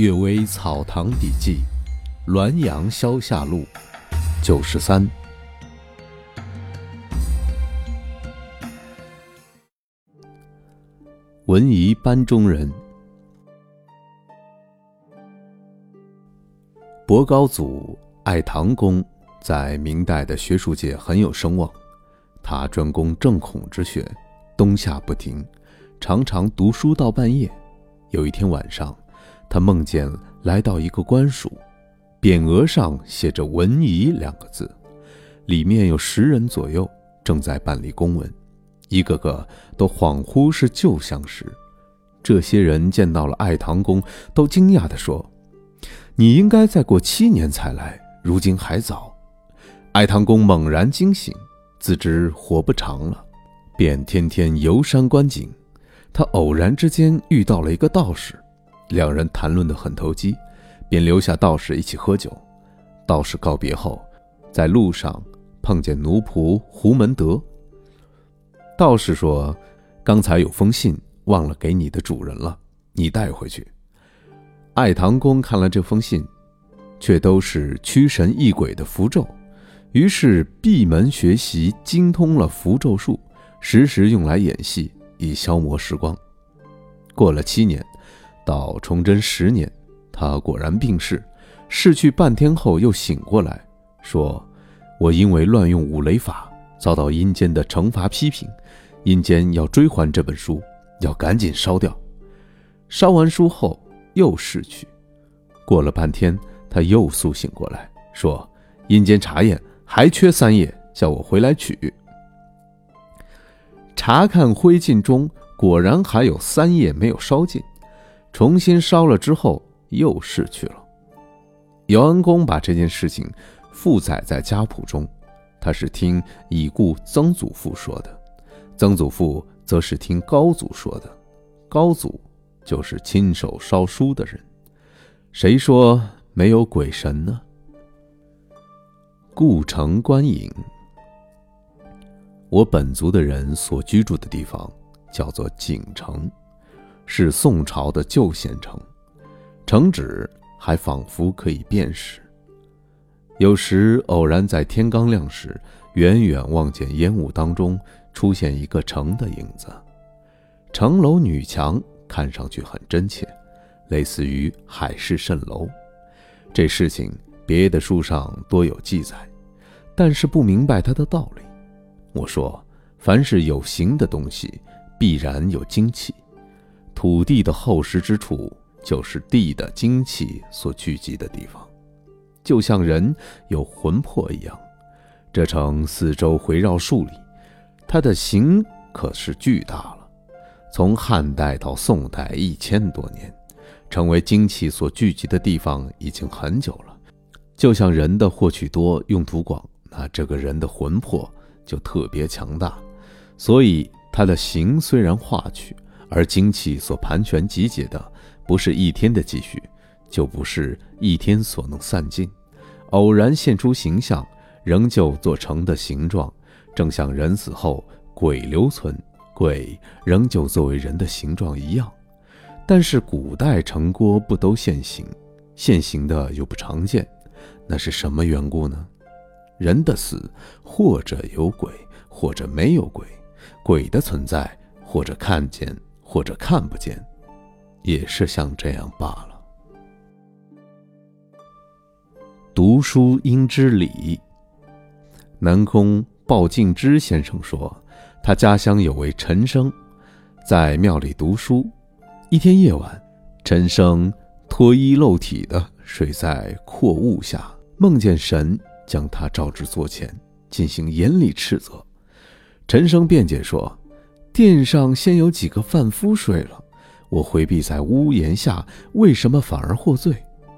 阅微草堂笔记，滦阳消夏录九十三。文仪班中人，博高祖爱唐公，在明代的学术界很有声望。他专攻正孔之学，冬夏不停，常常读书到半夜。有一天晚上。他梦见来到一个官署，匾额上写着“文仪”两个字，里面有十人左右正在办理公文，一个个都恍惚是旧相识。这些人见到了爱唐公，都惊讶地说：“你应该再过七年才来，如今还早。”爱唐公猛然惊醒，自知活不长了，便天天游山观景。他偶然之间遇到了一个道士。两人谈论得很投机，便留下道士一起喝酒。道士告别后，在路上碰见奴仆胡门德。道士说：“刚才有封信忘了给你的主人了，你带回去。”爱唐公看了这封信，却都是驱神役鬼的符咒，于是闭门学习，精通了符咒术，时时用来演戏，以消磨时光。过了七年。到崇祯十年，他果然病逝。逝去半天后，又醒过来，说：“我因为乱用五雷法，遭到阴间的惩罚批评，阴间要追还这本书，要赶紧烧掉。”烧完书后，又逝去。过了半天，他又苏醒过来，说：“阴间查验还缺三页，叫我回来取。”查看灰烬中，果然还有三页没有烧尽。重新烧了之后，又逝去了。姚安公把这件事情附载在家谱中，他是听已故曾祖父说的，曾祖父则是听高祖说的，高祖就是亲手烧书的人。谁说没有鬼神呢？故城观影，我本族的人所居住的地方叫做景城。是宋朝的旧县城，城址还仿佛可以辨识。有时偶然在天刚亮时，远远望见烟雾当中出现一个城的影子，城楼女墙看上去很真切，类似于海市蜃楼。这事情别的书上多有记载，但是不明白它的道理。我说，凡是有形的东西，必然有精气。土地的厚实之处，就是地的精气所聚集的地方，就像人有魂魄一样。这城四周围绕数里，它的形可是巨大了。从汉代到宋代一千多年，成为精气所聚集的地方已经很久了。就像人的获取多、用途广，那这个人的魂魄就特别强大。所以它的形虽然化去。而精气所盘旋集结的，不是一天的积蓄，就不是一天所能散尽。偶然现出形象，仍旧做成的形状，正像人死后鬼留存，鬼仍旧作为人的形状一样。但是古代城郭不都现形，现形的又不常见，那是什么缘故呢？人的死，或者有鬼，或者没有鬼，鬼的存在，或者看见。或者看不见，也是像这样罢了。读书应知礼。南宫鲍敬之先生说，他家乡有位陈生，在庙里读书。一天夜晚，陈生脱衣露体的睡在阔雾下，梦见神将他召至座前，进行严厉斥责。陈生辩解说。殿上先有几个贩夫睡了，我回避在屋檐下，为什么反而获罪？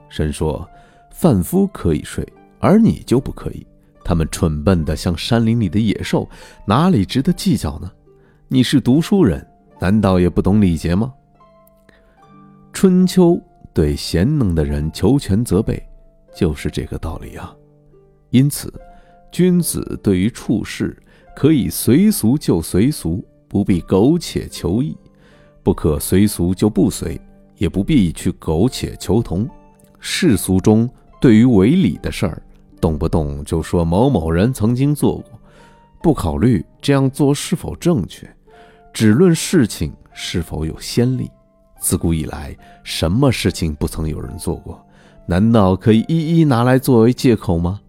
神说：贩夫可以睡，而你就不可以。他们蠢笨的像山林里的野兽，哪里值得计较呢？你是读书人，难道也不懂礼节吗？春秋对贤能的人求全责备，就是这个道理啊。因此，君子对于处事可以随俗就随俗。不必苟且求异，不可随俗就不随，也不必去苟且求同。世俗中对于违礼的事儿，动不动就说某某人曾经做过，不考虑这样做是否正确，只论事情是否有先例。自古以来，什么事情不曾有人做过？难道可以一一拿来作为借口吗？